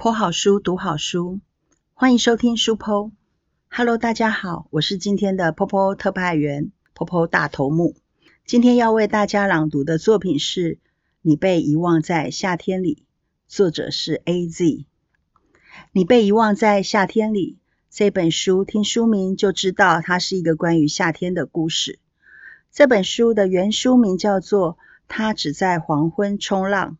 剖好书，读好书，欢迎收听书剖。Hello，大家好，我是今天的剖剖特派员剖剖大头目。今天要为大家朗读的作品是《你被遗忘在夏天里》，作者是 A.Z。你被遗忘在夏天里这本书，听书名就知道它是一个关于夏天的故事。这本书的原书名叫做《他只在黄昏冲浪》。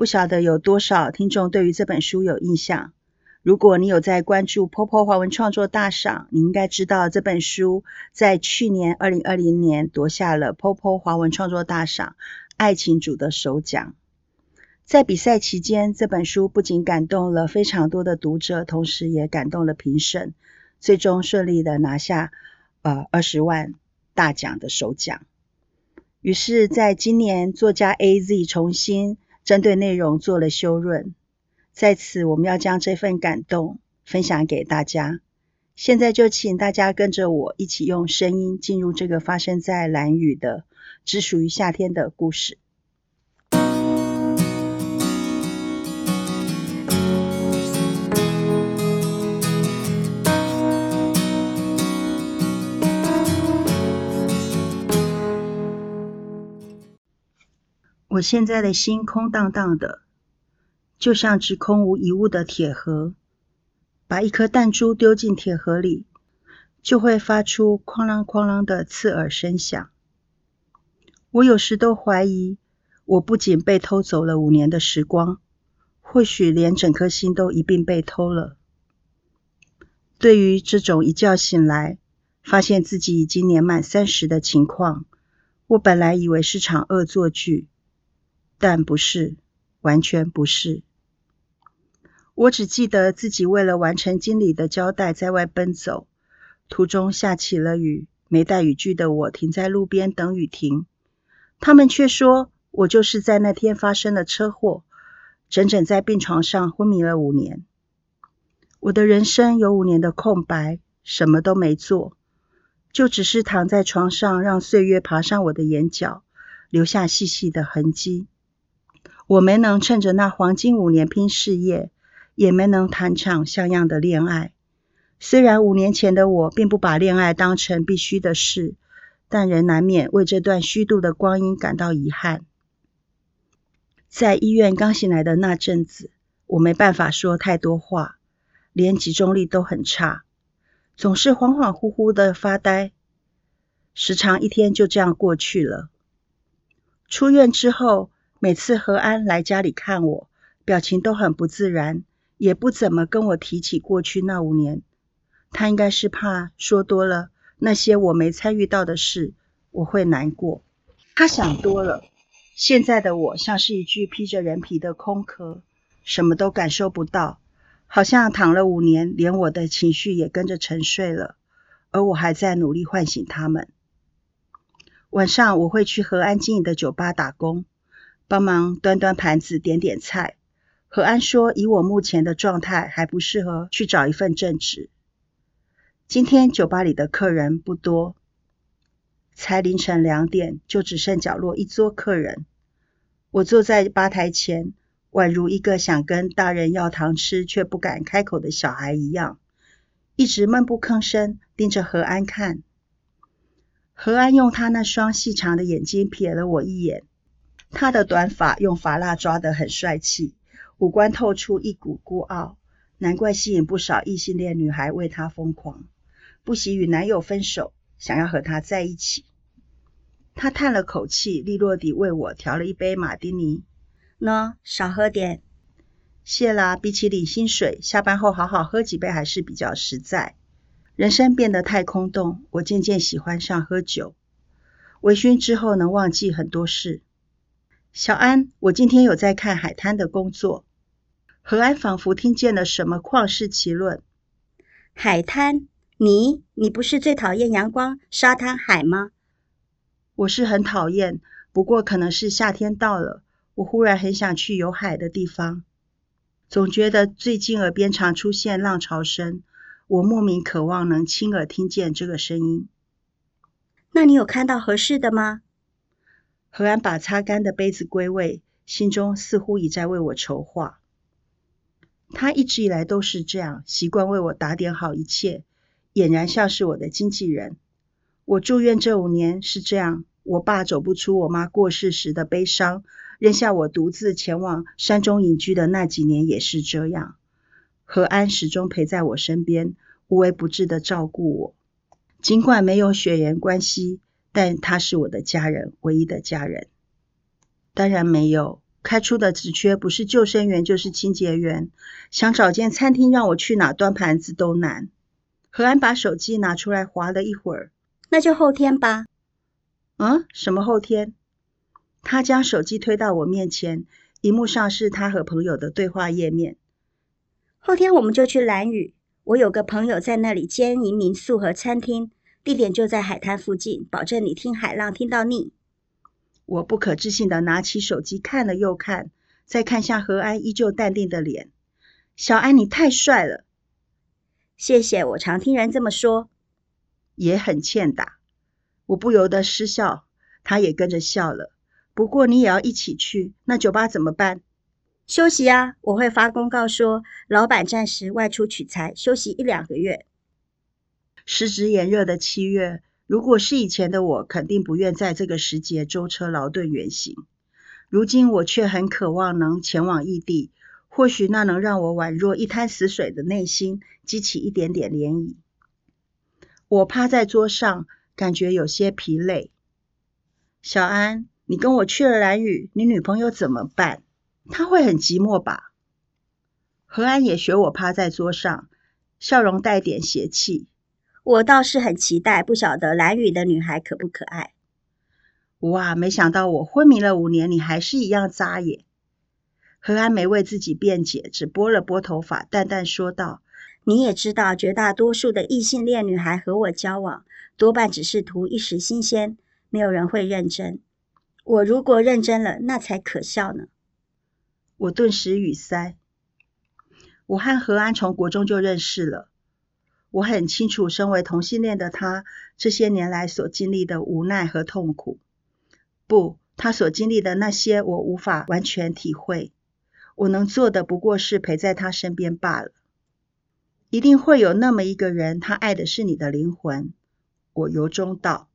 不晓得有多少听众对于这本书有印象。如果你有在关注 Popo 华文创作大赏，你应该知道这本书在去年二零二零年夺下了 Popo 华文创作大赏爱情组的首奖。在比赛期间，这本书不仅感动了非常多的读者，同时也感动了评审，最终顺利的拿下呃二十万大奖的首奖。于是，在今年作家 A.Z 重新。针对内容做了修润，在此我们要将这份感动分享给大家。现在就请大家跟着我一起用声音进入这个发生在蓝雨的只属于夏天的故事。我现在的心空荡荡的，就像只空无一物的铁盒。把一颗弹珠丢进铁盒里，就会发出哐啷哐啷的刺耳声响。我有时都怀疑，我不仅被偷走了五年的时光，或许连整颗心都一并被偷了。对于这种一觉醒来，发现自己已经年满三十的情况，我本来以为是场恶作剧。但不是，完全不是。我只记得自己为了完成经理的交代，在外奔走，途中下起了雨，没带雨具的我停在路边等雨停。他们却说我就是在那天发生了车祸，整整在病床上昏迷了五年。我的人生有五年的空白，什么都没做，就只是躺在床上，让岁月爬上我的眼角，留下细细的痕迹。我没能趁着那黄金五年拼事业，也没能谈场像样的恋爱。虽然五年前的我并不把恋爱当成必须的事，但仍难免为这段虚度的光阴感到遗憾。在医院刚醒来的那阵子，我没办法说太多话，连集中力都很差，总是恍恍惚惚的发呆，时常一天就这样过去了。出院之后。每次何安来家里看我，表情都很不自然，也不怎么跟我提起过去那五年。他应该是怕说多了那些我没参与到的事，我会难过。他想多了。现在的我像是一具披着人皮的空壳，什么都感受不到，好像躺了五年，连我的情绪也跟着沉睡了，而我还在努力唤醒他们。晚上我会去何安经营的酒吧打工。帮忙端端盘子、点点菜。何安说：“以我目前的状态，还不适合去找一份正职。”今天酒吧里的客人不多，才凌晨两点，就只剩角落一桌客人。我坐在吧台前，宛如一个想跟大人要糖吃却不敢开口的小孩一样，一直闷不吭声，盯着何安看。何安用他那双细长的眼睛瞥了我一眼。他的短发用发蜡抓得很帅气，五官透出一股孤傲，难怪吸引不少异性恋女孩为他疯狂，不惜与男友分手，想要和他在一起。他叹了口气，利落地为我调了一杯马丁尼。喏，少喝点。谢啦，比起领薪水，下班后好好喝几杯还是比较实在。人生变得太空洞，我渐渐喜欢上喝酒。微醺之后能忘记很多事。小安，我今天有在看海滩的工作。何安仿佛听见了什么旷世奇论。海滩？你你不是最讨厌阳光、沙滩、海吗？我是很讨厌，不过可能是夏天到了，我忽然很想去有海的地方。总觉得最近耳边常出现浪潮声，我莫名渴望能亲耳听见这个声音。那你有看到合适的吗？何安把擦干的杯子归位，心中似乎已在为我筹划。他一直以来都是这样，习惯为我打点好一切，俨然像是我的经纪人。我住院这五年是这样，我爸走不出我妈过世时的悲伤，扔下我独自前往山中隐居的那几年也是这样。何安始终陪在我身边，无微不至的照顾我。尽管没有血缘关系，但他是我的家人，唯一的家人。当然没有。开出的职缺不是救生员就是清洁员，想找间餐厅让我去哪端盘子都难。何安把手机拿出来划了一会儿，那就后天吧。嗯，什么后天？他将手机推到我面前，荧幕上是他和朋友的对话页面。后天我们就去蓝屿，我有个朋友在那里兼营民宿和餐厅，地点就在海滩附近，保证你听海浪听到腻。我不可置信的拿起手机看了又看，再看向何安依旧淡定的脸。小安，你太帅了。谢谢，我常听人这么说。也很欠打。我不由得失笑，他也跟着笑了。不过你也要一起去，那酒吧怎么办？休息啊，我会发公告说，老板暂时外出取材，休息一两个月。时值炎热的七月。如果是以前的我，肯定不愿在这个时节舟车劳顿远行。如今我却很渴望能前往异地，或许那能让我宛若一滩死水的内心激起一点点涟漪。我趴在桌上，感觉有些疲累。小安，你跟我去了蓝屿，你女朋友怎么办？她会很寂寞吧？何安也学我趴在桌上，笑容带点邪气。我倒是很期待，不晓得蓝雨的女孩可不可爱？哇，没想到我昏迷了五年，你还是一样扎眼！何安没为自己辩解，只拨了拨头发，淡淡说道：“你也知道，绝大多数的异性恋女孩和我交往，多半只是图一时新鲜，没有人会认真。我如果认真了，那才可笑呢。”我顿时语塞。我和何安从国中就认识了。我很清楚，身为同性恋的他这些年来所经历的无奈和痛苦。不，他所经历的那些，我无法完全体会。我能做的不过是陪在他身边罢了。一定会有那么一个人，他爱的是你的灵魂。我由衷道。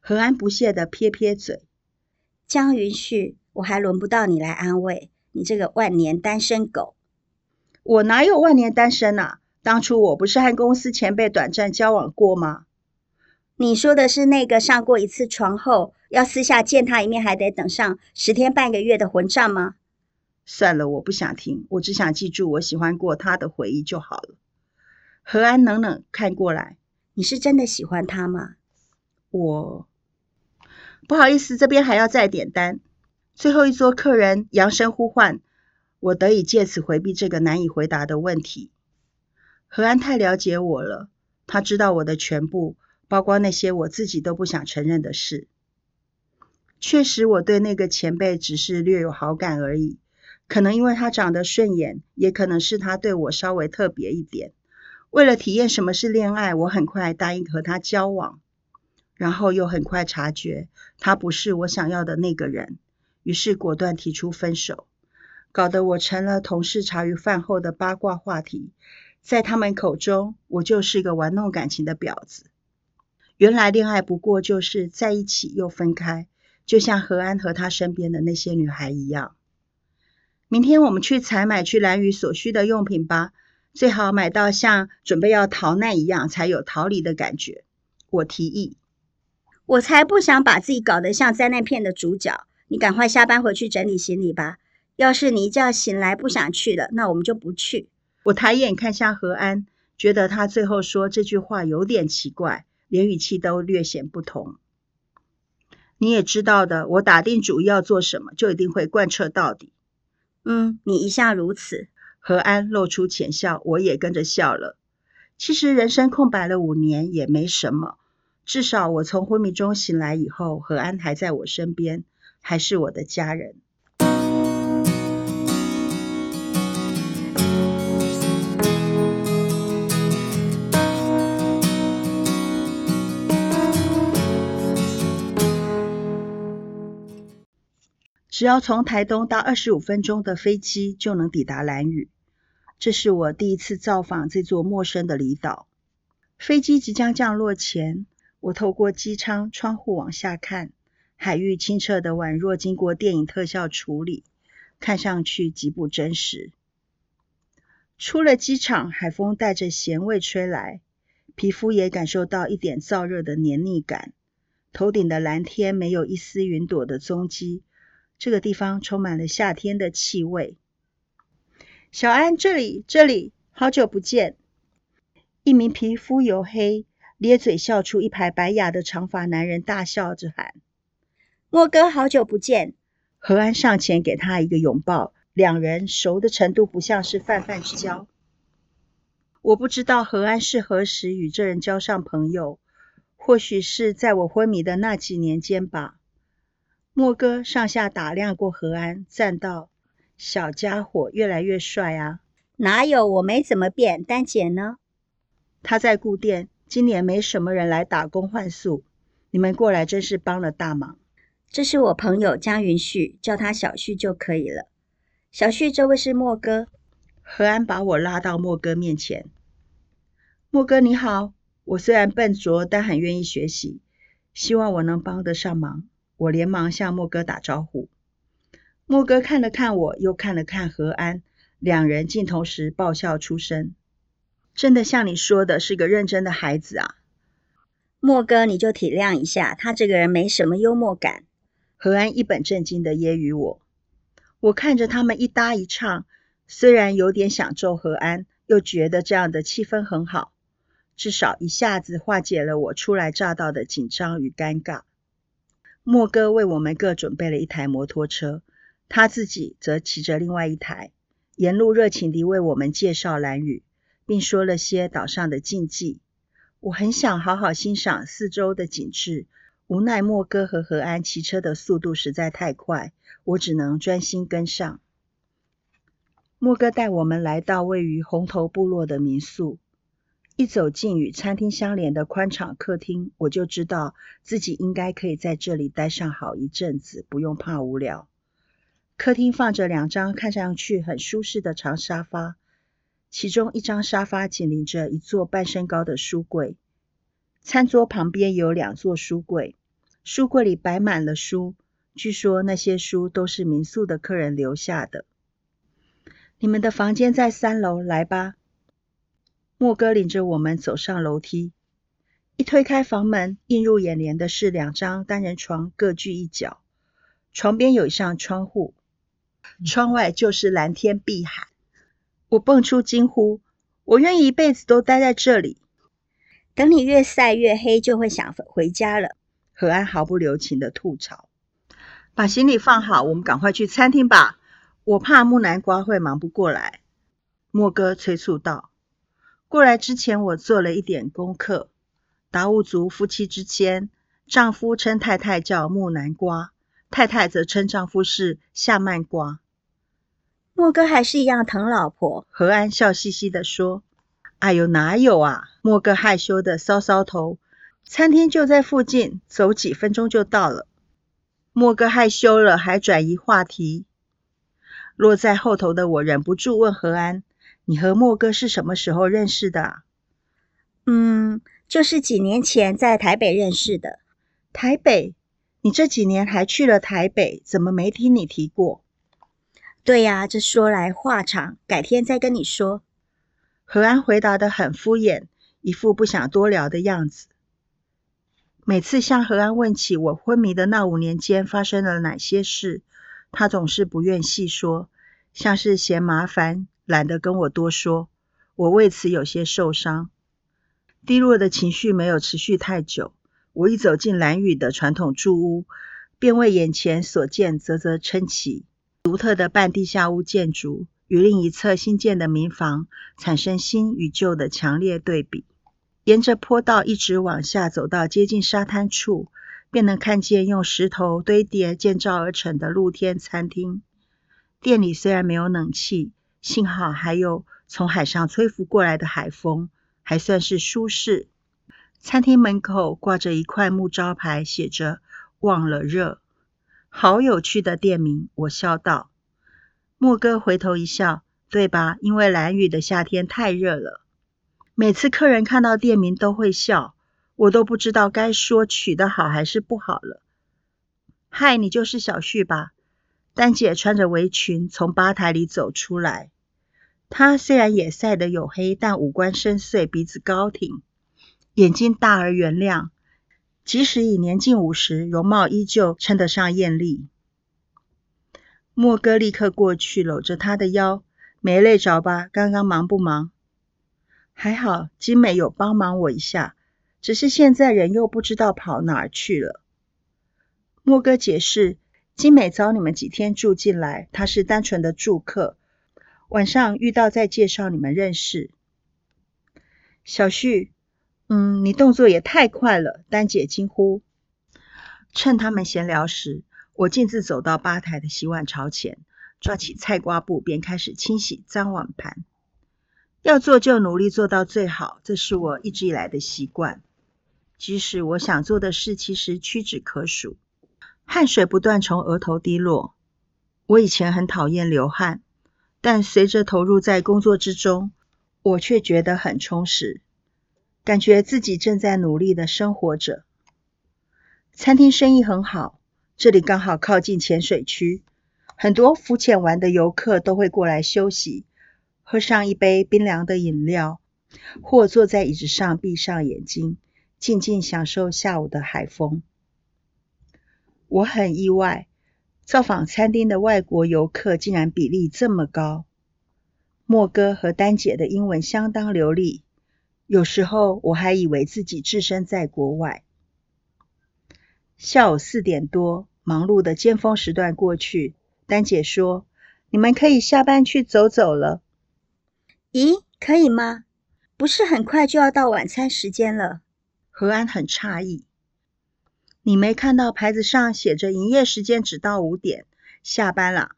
何安不屑的撇撇嘴。江云旭，我还轮不到你来安慰你这个万年单身狗。我哪有万年单身啊？当初我不是和公司前辈短暂交往过吗？你说的是那个上过一次床后，要私下见他一面还得等上十天半个月的混账吗？算了，我不想听，我只想记住我喜欢过他的回忆就好了。何安冷冷看过来，你是真的喜欢他吗？我不好意思，这边还要再点单。最后一桌客人扬声呼唤，我得以借此回避这个难以回答的问题。何安太了解我了，他知道我的全部，包括那些我自己都不想承认的事。确实，我对那个前辈只是略有好感而已，可能因为他长得顺眼，也可能是他对我稍微特别一点。为了体验什么是恋爱，我很快答应和他交往，然后又很快察觉他不是我想要的那个人，于是果断提出分手，搞得我成了同事茶余饭后的八卦话题。在他们口中，我就是个玩弄感情的婊子。原来恋爱不过就是在一起又分开，就像何安和他身边的那些女孩一样。明天我们去采买去蓝雨所需的用品吧，最好买到像准备要逃难一样，才有逃离的感觉。我提议。我才不想把自己搞得像灾难片的主角。你赶快下班回去整理行李吧。要是你一觉醒来不想去了，那我们就不去。我抬眼看向何安，觉得他最后说这句话有点奇怪，连语气都略显不同。你也知道的，我打定主意要做什么，就一定会贯彻到底。嗯，你一向如此。何安露出浅笑，我也跟着笑了。其实人生空白了五年也没什么，至少我从昏迷中醒来以后，何安还在我身边，还是我的家人。只要从台东搭二十五分钟的飞机就能抵达兰屿。这是我第一次造访这座陌生的离岛。飞机即将降落前，我透过机舱窗户往下看，海域清澈的宛若经过电影特效处理，看上去极不真实。出了机场，海风带着咸味吹来，皮肤也感受到一点燥热的黏腻感。头顶的蓝天没有一丝云朵的踪迹，这个地方充满了夏天的气味。小安，这里，这里，好久不见！一名皮肤黝黑、咧嘴笑出一排白牙的长发男人大笑着喊：“莫哥，好久不见！”何安上前给他一个拥抱，两人熟的程度不像是泛泛之交。我不知道何安是何时与这人交上朋友。或许是在我昏迷的那几年间吧。莫哥上下打量过何安，赞道：“小家伙越来越帅啊！”“哪有，我没怎么变。”“丹姐呢？”“他在顾店，今年没什么人来打工换宿。你们过来真是帮了大忙。”“这是我朋友江云旭，叫他小旭就可以了。”“小旭，这位是莫哥。”何安把我拉到莫哥面前。“莫哥你好。”我虽然笨拙，但很愿意学习，希望我能帮得上忙。我连忙向莫哥打招呼。莫哥看了看我，又看了看何安，两人竟同时爆笑出声。真的像你说的，是个认真的孩子啊。莫哥，你就体谅一下，他这个人没什么幽默感。何安一本正经的揶揄我。我看着他们一搭一唱，虽然有点想揍何安，又觉得这样的气氛很好。至少一下子化解了我初来乍到的紧张与尴尬。莫哥为我们各准备了一台摩托车，他自己则骑着另外一台，沿路热情地为我们介绍蓝屿，并说了些岛上的禁忌。我很想好好欣赏四周的景致，无奈莫哥和何安骑车的速度实在太快，我只能专心跟上。莫哥带我们来到位于红头部落的民宿。一走进与餐厅相连的宽敞客厅，我就知道自己应该可以在这里待上好一阵子，不用怕无聊。客厅放着两张看上去很舒适的长沙发，其中一张沙发紧邻着一座半身高的书柜。餐桌旁边有两座书柜，书柜里摆满了书，据说那些书都是民宿的客人留下的。你们的房间在三楼，来吧。莫哥领着我们走上楼梯，一推开房门，映入眼帘的是两张单人床，各据一角。床边有一扇窗户，窗外就是蓝天碧海。我蹦出惊呼：“我愿意一辈子都待在这里。”等你越晒越黑，就会想回家了。何安毫不留情的吐槽：“把行李放好，我们赶快去餐厅吧。我怕木南瓜会忙不过来。”莫哥催促道。过来之前，我做了一点功课。达悟族夫妻之间，丈夫称太太叫木南瓜，太太则称丈夫是夏曼瓜。莫哥还是一样疼老婆。何安笑嘻嘻地说：“哎呦，哪有啊？”莫哥害羞的搔搔头。餐厅就在附近，走几分钟就到了。莫哥害羞了，还转移话题。落在后头的我忍不住问何安。你和莫哥是什么时候认识的？嗯，就是几年前在台北认识的。台北？你这几年还去了台北？怎么没听你提过？对呀，这说来话长，改天再跟你说。何安回答的很敷衍，一副不想多聊的样子。每次向何安问起我昏迷的那五年间发生了哪些事，他总是不愿细说，像是嫌麻烦。懒得跟我多说，我为此有些受伤。低落的情绪没有持续太久。我一走进蓝屿的传统住屋，便为眼前所见啧啧称奇。独特的半地下屋建筑与另一侧新建的民房产生新与旧的强烈对比。沿着坡道一直往下走到接近沙滩处，便能看见用石头堆叠建造而成的露天餐厅。店里虽然没有冷气。幸好还有从海上吹拂过来的海风，还算是舒适。餐厅门口挂着一块木招牌，写着“忘了热”，好有趣的店名。我笑道。莫哥回头一笑：“对吧？因为蓝雨的夏天太热了。每次客人看到店名都会笑，我都不知道该说取得好还是不好了。嗨，你就是小旭吧？丹姐穿着围裙从吧台里走出来。他虽然也晒得黝黑，但五官深邃，鼻子高挺，眼睛大而圆亮。即使已年近五十，容貌依旧称得上艳丽。莫哥立刻过去搂着他的腰，没累着吧？刚刚忙不忙？还好，金美有帮忙我一下，只是现在人又不知道跑哪儿去了。莫哥解释，金美找你们几天住进来，她是单纯的住客，晚上遇到再介绍你们认识。小旭，嗯，你动作也太快了，丹姐惊呼。趁他们闲聊时，我径自走到吧台的洗碗槽前，抓起菜瓜布，便开始清洗脏碗盘。要做就努力做到最好，这是我一直以来的习惯。即使我想做的事其实屈指可数，汗水不断从额头滴落。我以前很讨厌流汗，但随着投入在工作之中，我却觉得很充实，感觉自己正在努力的生活着。餐厅生意很好，这里刚好靠近浅水区，很多浮潜完的游客都会过来休息。喝上一杯冰凉的饮料，或坐在椅子上闭上眼睛，静静享受下午的海风。我很意外，造访餐厅的外国游客竟然比例这么高。莫哥和丹姐的英文相当流利，有时候我还以为自己置身在国外。下午四点多，忙碌的尖峰时段过去，丹姐说：“你们可以下班去走走了。”咦，可以吗？不是很快就要到晚餐时间了？何安很诧异。你没看到牌子上写着营业时间只到五点，下班了。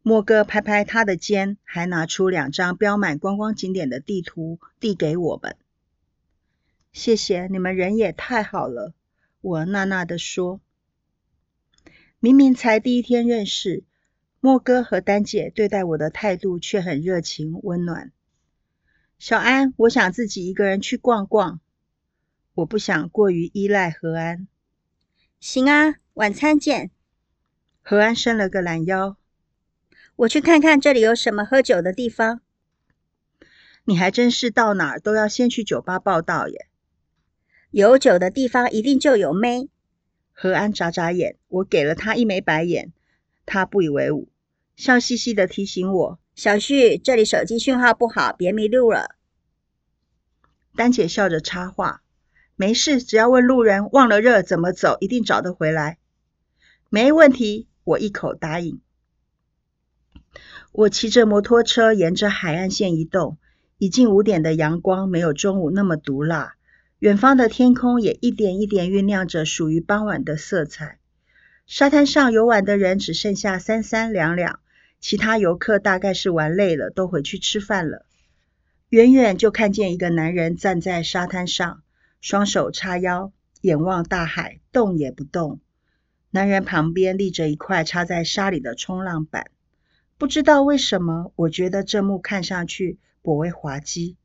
莫哥拍拍他的肩，还拿出两张标满观光景点的地图递给我们。谢谢你们，人也太好了。我纳纳的说。明明才第一天认识。莫哥和丹姐对待我的态度却很热情温暖。小安，我想自己一个人去逛逛，我不想过于依赖何安。行啊，晚餐见。何安伸了个懒腰，我去看看这里有什么喝酒的地方。你还真是到哪儿都要先去酒吧报道耶。有酒的地方一定就有妹。何安眨眨眼，我给了他一枚白眼。他不以为忤，笑嘻嘻的提醒我：“小旭，这里手机讯号不好，别迷路了。”丹姐笑着插话：“没事，只要问路人忘了热怎么走，一定找得回来。”没问题，我一口答应。我骑着摩托车沿着海岸线移动，已近五点的阳光没有中午那么毒辣，远方的天空也一点一点酝酿着属于傍晚的色彩。沙滩上游玩的人只剩下三三两两，其他游客大概是玩累了，都回去吃饭了。远远就看见一个男人站在沙滩上，双手叉腰，眼望大海，动也不动。男人旁边立着一块插在沙里的冲浪板，不知道为什么，我觉得这幕看上去颇为滑稽。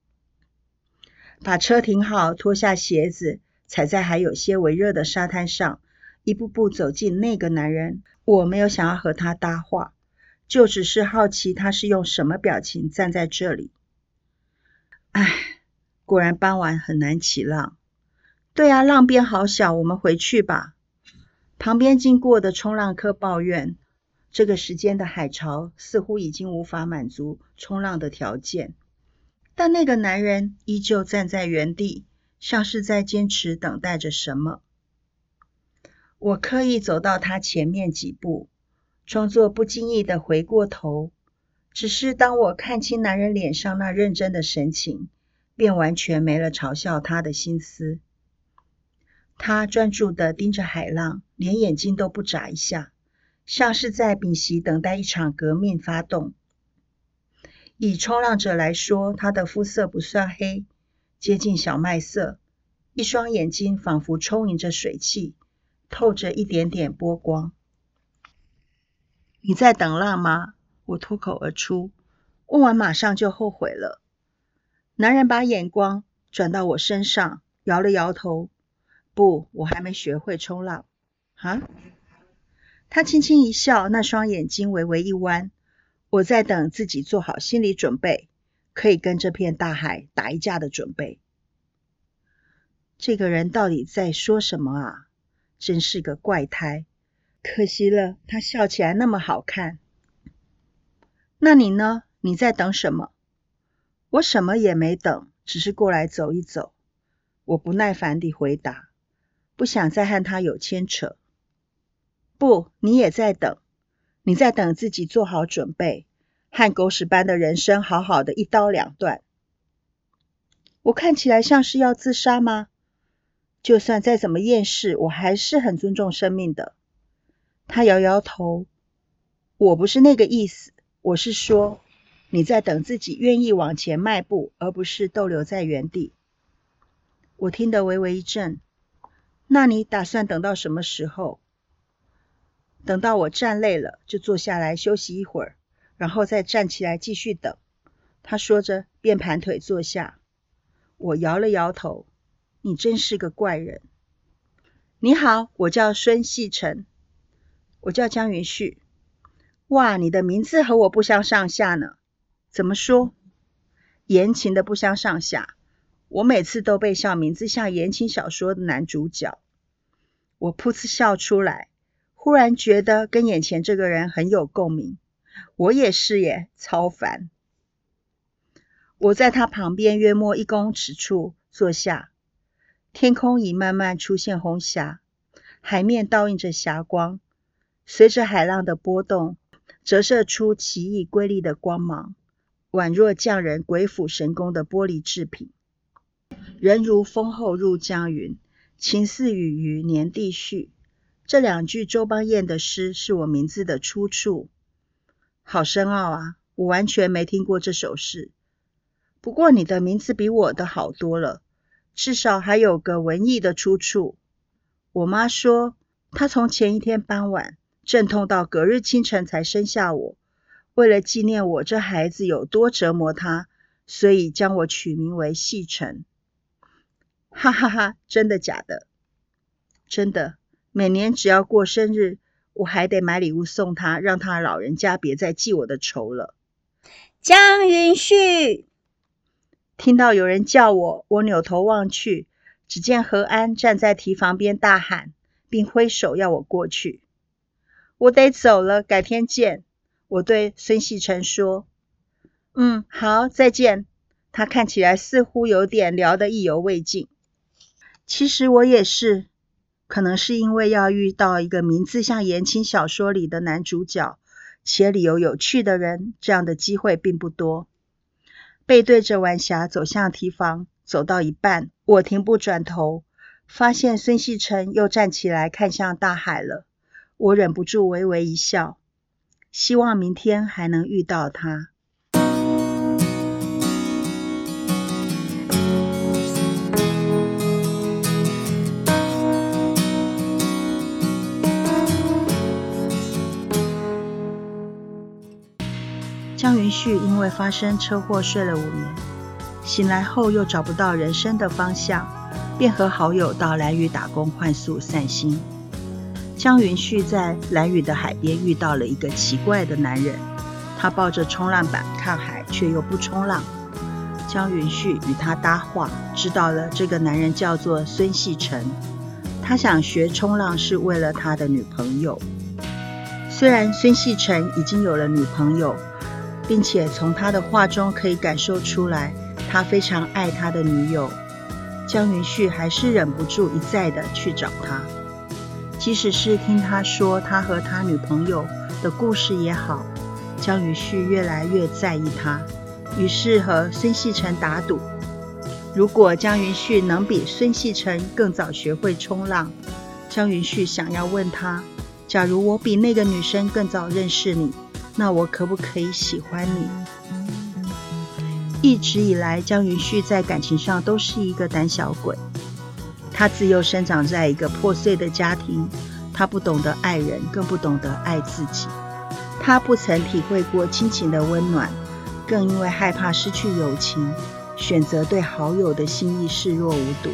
把车停好，脱下鞋子，踩在还有些微热的沙滩上。一步步走近那个男人，我没有想要和他搭话，就只是好奇他是用什么表情站在这里。唉，果然傍晚很难起浪。对啊，浪边好小，我们回去吧。旁边经过的冲浪客抱怨，这个时间的海潮似乎已经无法满足冲浪的条件。但那个男人依旧站在原地，像是在坚持等待着什么。我刻意走到他前面几步，装作不经意的回过头。只是当我看清男人脸上那认真的神情，便完全没了嘲笑他的心思。他专注的盯着海浪，连眼睛都不眨一下，像是在屏息等待一场革命发动。以冲浪者来说，他的肤色不算黑，接近小麦色，一双眼睛仿佛充盈着水汽。透着一点点波光。你在等浪吗？我脱口而出。问完马上就后悔了。男人把眼光转到我身上，摇了摇头：“不，我还没学会冲浪。”啊？他轻轻一笑，那双眼睛微微一弯。我在等自己做好心理准备，可以跟这片大海打一架的准备。这个人到底在说什么啊？真是个怪胎！可惜了，他笑起来那么好看。那你呢？你在等什么？我什么也没等，只是过来走一走。我不耐烦地回答，不想再和他有牵扯。不，你也在等，你在等自己做好准备，和狗屎般的人生好好的一刀两断。我看起来像是要自杀吗？就算再怎么厌世，我还是很尊重生命的。他摇摇头，我不是那个意思。我是说，你在等自己愿意往前迈步，而不是逗留在原地。我听得微微一震。那你打算等到什么时候？等到我站累了，就坐下来休息一会儿，然后再站起来继续等。他说着，便盘腿坐下。我摇了摇头。你真是个怪人。你好，我叫孙细成。我叫江云旭。哇，你的名字和我不相上下呢。怎么说？言情的不相上下。我每次都被笑名字像言情小说的男主角。我噗嗤笑出来，忽然觉得跟眼前这个人很有共鸣。我也是耶，超烦。我在他旁边约莫一公尺处坐下，天空已慢慢出现红霞，海面倒映着霞光，随着海浪的波动。折射出奇异瑰丽的光芒，宛若匠人鬼斧神工的玻璃制品。人如风后入江云，情似雨鱼年地序。这两句周邦彦的诗是我名字的出处，好深奥啊！我完全没听过这首诗。不过你的名字比我的好多了，至少还有个文艺的出处。我妈说，她从前一天傍晚。阵痛到隔日清晨才生下我，为了纪念我这孩子有多折磨她，所以将我取名为细尘。哈哈哈，真的假的？真的。每年只要过生日，我还得买礼物送他，让他老人家别再记我的仇了。江云旭听到有人叫我，我扭头望去，只见何安站在提防边大喊，并挥手要我过去。我得走了，改天见。我对孙细成说：“嗯，好，再见。”他看起来似乎有点聊得意犹未尽。其实我也是，可能是因为要遇到一个名字像言情小说里的男主角，且理由有趣的人，这样的机会并不多。背对着晚霞走向堤防，走到一半，我停步转头，发现孙细成又站起来看向大海了。我忍不住微微一笑，希望明天还能遇到他。云旭因为发生车祸睡了五年，醒来后又找不到人生的方向，便和好友到蓝屿打工换宿散心。江云旭在蓝屿的海边遇到了一个奇怪的男人，他抱着冲浪板看海，却又不冲浪。江云旭与他搭话，知道了这个男人叫做孙细成，他想学冲浪是为了他的女朋友。虽然孙细成已经有了女朋友，并且从他的话中可以感受出来，他非常爱他的女友，江云旭还是忍不住一再的去找他。即使是听他说他和他女朋友的故事也好，江云旭越来越在意他，于是和孙细成打赌：如果江云旭能比孙细成更早学会冲浪，江云旭想要问他：假如我比那个女生更早认识你，那我可不可以喜欢你？一直以来，江云旭在感情上都是一个胆小鬼。他自幼生长在一个破碎的家庭，他不懂得爱人，更不懂得爱自己。他不曾体会过亲情的温暖，更因为害怕失去友情，选择对好友的心意视若无睹。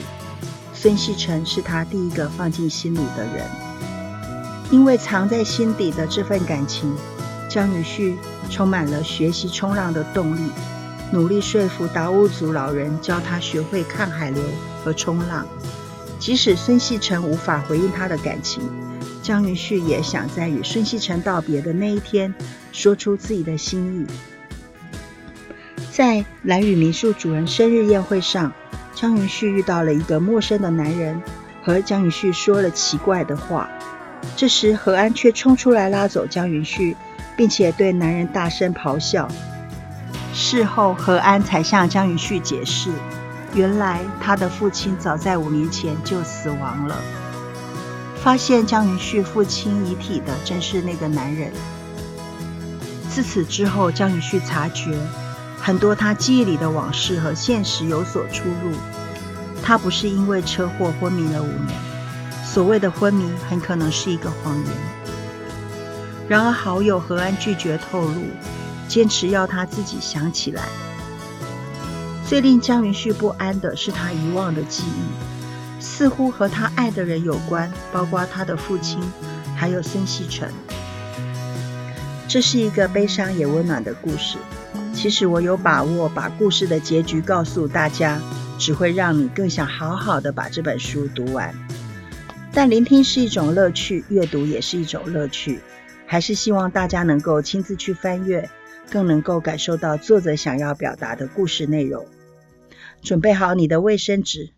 孙锡成是他第一个放进心里的人，因为藏在心底的这份感情，江宇旭充满了学习冲浪的动力，努力说服达悟族老人教他学会看海流和冲浪。即使孙锡成无法回应他的感情，江云旭也想在与孙锡成道别的那一天，说出自己的心意。在蓝屿民宿主人生日宴会上。江云旭遇到了一个陌生的男人，和江云旭说了奇怪的话。这时何安却冲出来拉走江云旭，并且对男人大声咆哮。事后何安才向江云旭解释，原来他的父亲早在五年前就死亡了。发现江云旭父亲遗体的正是那个男人。自此之后，江云旭察觉。很多他记忆里的往事和现实有所出入。他不是因为车祸昏迷了五年，所谓的昏迷很可能是一个谎言。然而好友何安拒绝透露，坚持要他自己想起来。最令江云旭不安的是他遗忘的记忆，似乎和他爱的人有关，包括他的父亲，还有孙锡成。这是一个悲伤也温暖的故事。其实我有把握把故事的结局告诉大家，只会让你更想好好的把这本书读完。但聆听是一种乐趣，阅读也是一种乐趣，还是希望大家能够亲自去翻阅，更能够感受到作者想要表达的故事内容。准备好你的卫生纸，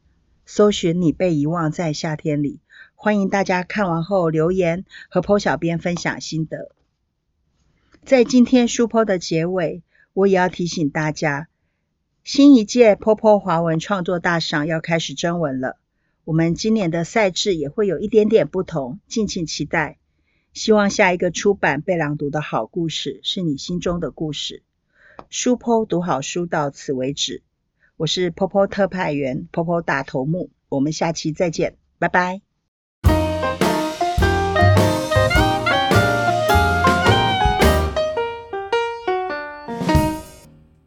搜寻你被遗忘在夏天里。欢迎大家看完后留言和 Po 小编分享心得。在今天书 Po 的结尾。我也要提醒大家，新一届 Popo 华文创作大赏要开始征文了。我们今年的赛制也会有一点点不同，敬请期待。希望下一个出版被朗读的好故事是你心中的故事。书 Po 读好书到此为止。我是 Popo 特派员 Popo 大头目，我们下期再见，拜拜。